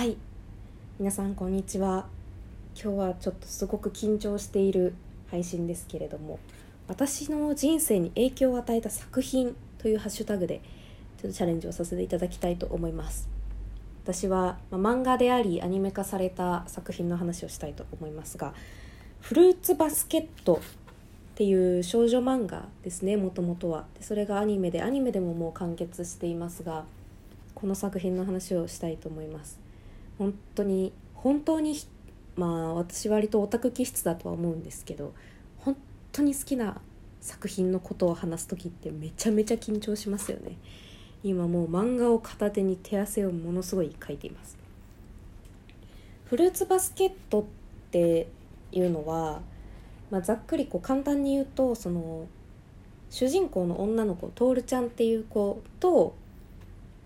はい。皆さんこんにちは。今日はちょっとすごく緊張している配信ですけれども私の人生に影響を与えた作品というハッシュタグでちょっとチャレンジをさせていただきたいと思います。私は、まあ、漫画でありアニメ化された作品の話をしたいと思いますが「フルーツバスケット」っていう少女漫画ですねもともとは。でそれがアニメでアニメでももう完結していますがこの作品の話をしたいと思います。本当に本当にまあ私割とオタク気質だとは思うんですけど本当に好きな作品のことを話す時ってめちゃめちゃ緊張しますよね。今もう漫画を片手に手汗をものすごい描いています。フルーツバスケットっていうのはまあ、ざっくりこう簡単に言うとその主人公の女の子トールちゃんっていう子と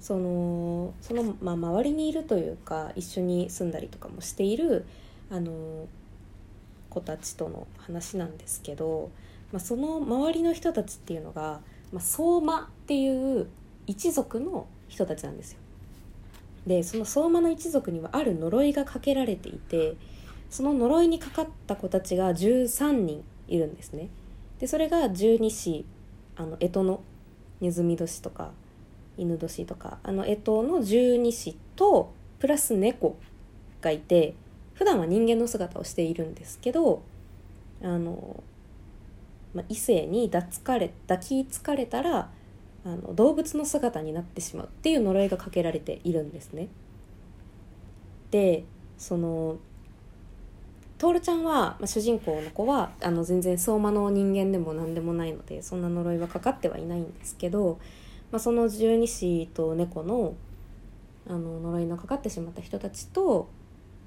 そのその、まあ、周りにいるというか一緒に住んだりとかもしているあの子たちとの話なんですけど、まあ、その周りの人たちっていうのが、まあ、相馬っていう一族の人たちなんですよ。でその相馬の一族にはある呪いがかけられていてその呪いにかかった子たちが13人いるんですねでそれが十二支あの干支のネズミ年とか犬年とかあの干支の十二支とプラス猫がいて普段は人間の姿をしているんですけどあの、まあ、異性に抱かれ抱きつかれたらあの動物の姿になってしまうっていう呪いがかけられているんですね。でその徹ちゃんは、まあ、主人公の子はあの全然相馬の人間でも何でもないのでそんな呪いはかかってはいないんですけど、まあ、その十二支と猫のあの呪いのかかってしまった人たちと、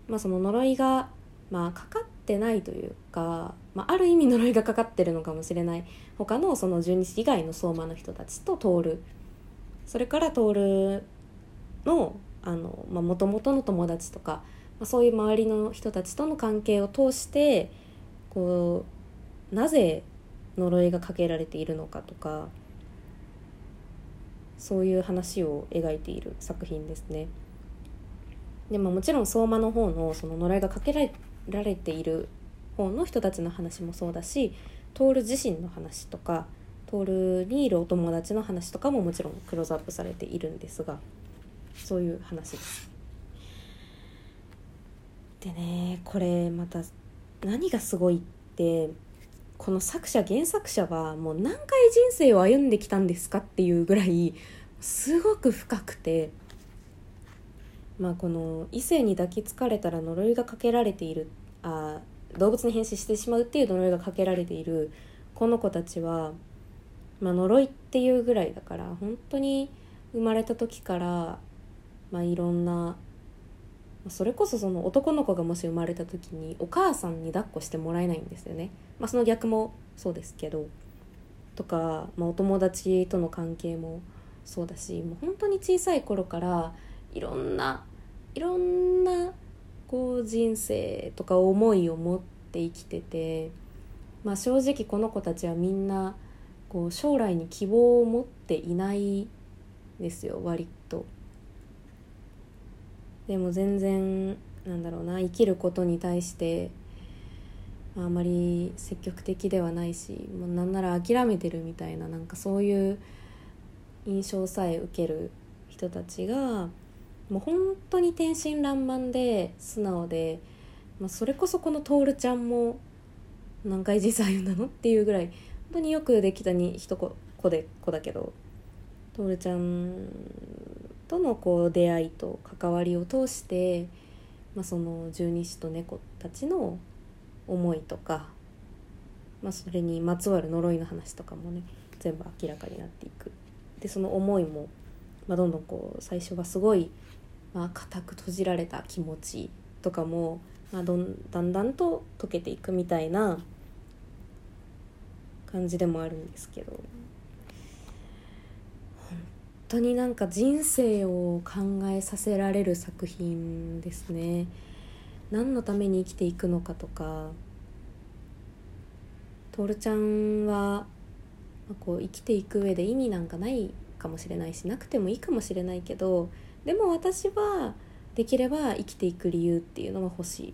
まあ、その呪いが、まあ、かかってないというか、まあ、ある意味呪いがかかってるのかもしれない。他のその十二支以外の相馬の人たちと徹それから徹のもともとの友達とかまあ、そういう周りの人たちとの関係を通してこうなぜ呪いがかけられているのかとかそういう話を描いている作品ですね。でももちろん相馬の方のその呪いがかけられている方の人たちの話もそうだし徹自身の話とか徹にいるお友達の話とかももちろんクローズアップされているんですがそういう話です。でねこれまた何がすごいってこの作者原作者はもう何回人生を歩んできたんですかっていうぐらいすごく深くてまあこの異性に抱きつかれたら呪いがかけられているあ動物に変身してしまうっていう呪いがかけられているこの子たちは、まあ、呪いっていうぐらいだから本当に生まれた時から、まあ、いろんなそれこそその男の子がもし生まれた時にお母さんに抱っこしてもらえないんですよね、まあ、その逆もそうですけどとか、まあ、お友達との関係もそうだしもう本当に小さい頃からいろんないろんなこう人生とか思いを持って生きてて、まあ、正直この子たちはみんなこう将来に希望を持っていないですよ割と。でも全然なんだろうな生きることに対してあまり積極的ではないしもうなんなら諦めてるみたいななんかそういう印象さえ受ける人たちがもう本当に天真爛漫で素直で、まあ、それこそこの徹ちゃんも何回人生歩んだのっていうぐらい本当によくできたに一子で子だけど徹ちゃんとのこう出会いと関わりを通して、まあ、その十二支と猫たちの思いとか、まあ、それにまつわる呪いの話とかもね全部明らかになっていく。でその思いも、まあ、どんどんこう最初はすごい、まあ、固く閉じられた気持ちとかも、まあ、どんだんだんと溶けていくみたいな感じでもあるんですけど。当になんか人生を考えさせられる作品ですね。何のために生きていくのかとか。徹ちゃんはこう生きていく上で意味なんかないかもしれないしなくてもいいかもしれないけどでも私はできれば生きていく理由っていうのが欲しい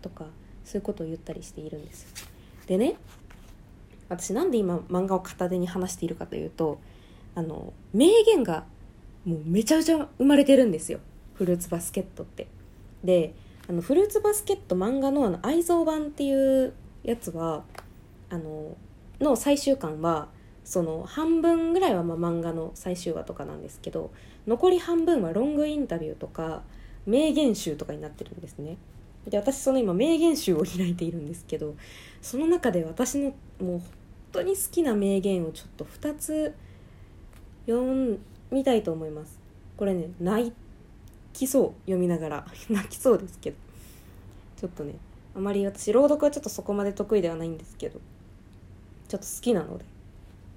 とかそういうことを言ったりしているんです。でね私なんで今漫画を片手に話しているかというとあの名言がもうめちゃめちゃ生まれてるんですよ。フルーツバスケットって。であのフルーツバスケット漫画のあの愛蔵版っていうやつはあのの最終巻はその半分ぐらいはま漫画の最終話とかなんですけど残り半分はロングインタビューとか名言集とかになってるんですね。で私その今名言集を開いているんですけどその中で私のもう本当に好きな名言をちょっと2つ読みたいと思います。これね泣きそう読みながら。泣きそうですけど。ちょっとねあまり私朗読はちょっとそこまで得意ではないんですけどちょっと好きなので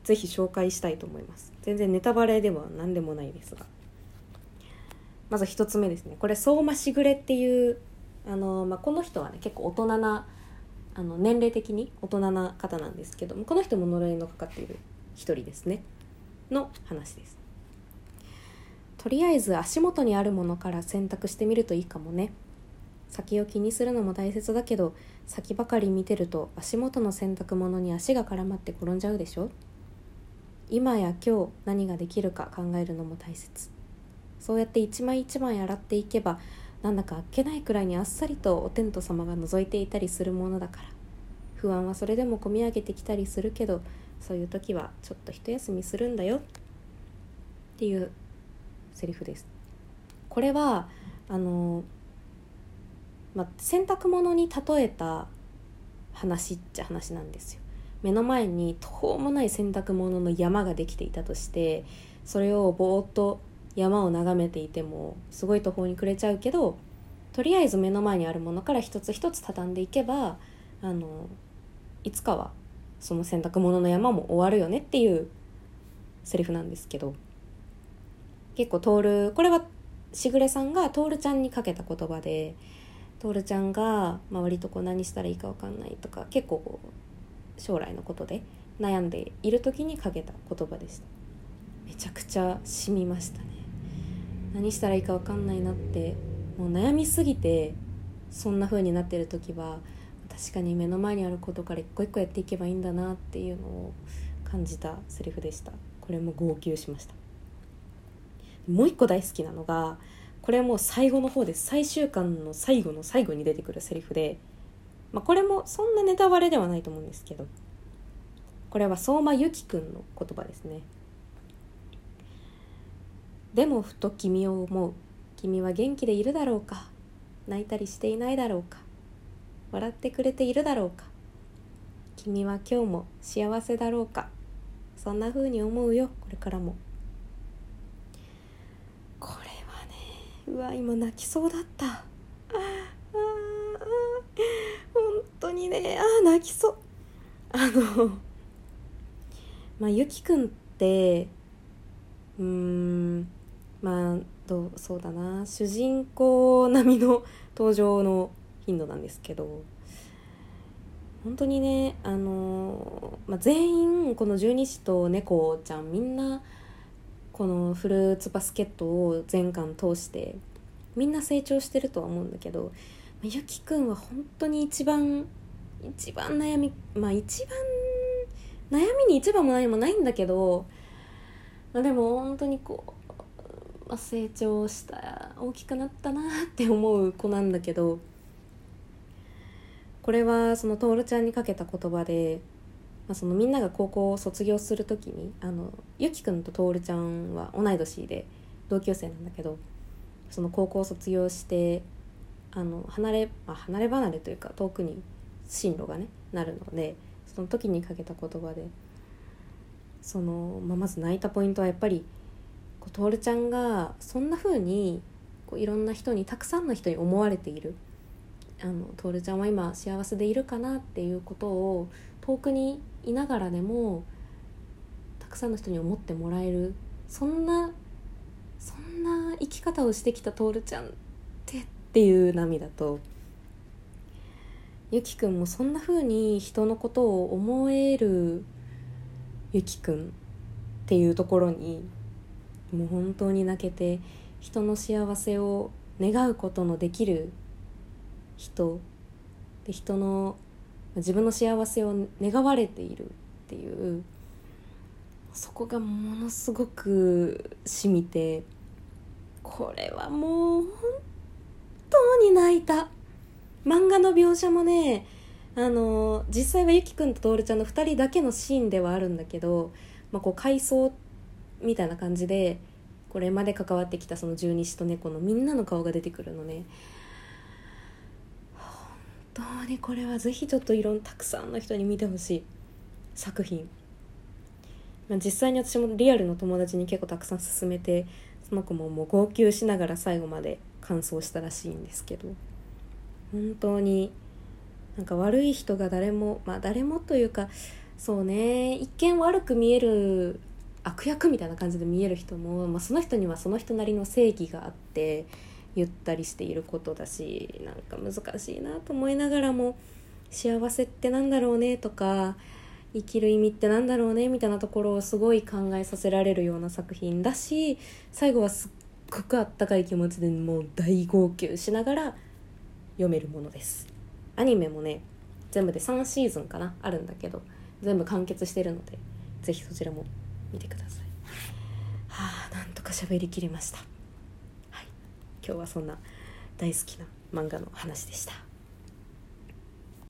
是非紹介したいと思います。全然ネタバレでは何でもないですが。まず1つ目ですね。これ相馬しぐれっていうあの、まあ、この人はね結構大人なあの年齢的に大人な方なんですけどもこの人も呪いのかかっている一人ですね。の話です。とりあえず足元にあるものから選択してみるといいかもね。先を気にするのも大切だけど先ばかり見てると足元の洗濯物に足が絡まって転んじゃうでしょ。今や今日何ができるか考えるのも大切。そうやって一枚一枚洗っていけばなんだかあっけないくらいにあっさりとお天道様が覗いていたりするものだから。不安はそれでもこみ上げてきたりするけどそういう時はちょっと一休みするんだよ。っていうセリフです。これはあのまあ、洗濯物に例えた話っちゃ話なんですよ。目の前に途方もない洗濯物の山ができていたとしてそれをぼーっと山を眺めていてもすごい途方に暮れちゃうけどとりあえず目の前にあるものから一つ一つ畳んでいけばあのいつかはその洗濯物の山も終わるよねっていうセリフなんですけど結構徹これはしぐれさんが徹ちゃんにかけた言葉で徹ちゃんが、まあ、割とこう何したらいいか分かんないとか結構将来のことで悩んでいる時にかけた言葉でした。めちゃくちゃ染みましたね。何したらいいか分かんないなってもう悩みすぎてそんな風になってる時は確かに目の前にあることから一個一個やっていけばいいんだなっていうのを感じたセリフでした。これも号泣しました。もう一個大好きなのがこれも最後の方です最終巻の最後の最後に出てくるセリフで、まあ、これもそんなネタバレではないと思うんですけどこれは相馬由紀くんの言葉ですね。でもふと君を思う。君は元気でいるだろうか。泣いたりしていないだろうか。笑ってくれているだろうか。君は今日も幸せだろうか。そんな風に思うよ。これからも。これはね。うわ今泣きそうだった。ああ本当にねああ泣きそう。あのまあゆきくんってうんまあどうそうだな。主人公並みの登場の頻度なんですけど本当にねあの、まあ、全員この十二支と猫ちゃんみんなこのフルーツバスケットを全巻通してみんな成長してるとは思うんだけどゆきくんは本当に一番一番悩みまあ一番悩みに一番も何もないんだけど、まあ、でも本当にこう、まあ、成長した大きくなったなって思う子なんだけどこれはその徹ちゃんにかけた言葉でまあ、そのみんなが高校を卒業する時にあのゆきくんと徹ちゃんは同い年で同級生なんだけどその高校を卒業してあの離れ、まあ、離れ離れというか遠くに進路がねなるのでその時にかけた言葉でその、まあ、まず泣いたポイントはやっぱりこう徹ちゃんがそんな風にこういろんな人にたくさんの人に思われている。あの徹ちゃんは今幸せでいるかなっていうことを遠くにいながらでもたくさんの人に思ってもらえるそんなそんな生き方をしてきた徹ちゃんってっていう涙とゆきくんもそんな風に人のことを思えるゆきくんっていうところにもう本当に泣けて人の幸せを願うことのできる人。で人の自分の幸せを願われているっていうそこがものすごくしみてこれはもう本当に泣いた。漫画の描写もねあの実際はゆきくんととおるちゃんの2人だけのシーンではあるんだけど、まあ、こう回想みたいな感じでこれまで関わってきたその十二支と猫のみんなの顔が出てくるのね。当にこれはぜひちょっといろんたくさんの人に見てほしい作品、まあ、実際に私もリアルの友達に結構たくさん勧めてその子ももう号泣しながら最後まで完走したらしいんですけど。本当になんか悪い人が誰もまあ誰もというかそうね一見悪く見える悪役みたいな感じで見える人も、まあ、その人にはその人なりの正義があってゆったりしていることだしなんか難しいなと思いながらも幸せってなんだろうねとか生きる意味ってなんだろうねみたいなところをすごい考えさせられるような作品だし最後はすっごくあったかい気持ちでもう大号泣しながら読めるものです。アニメもね全部で3シーズンかなあるんだけど全部完結してるのでぜひそちらも見てください。はあなんとか喋りきりました。今日はそんな大好きな漫画の話でした。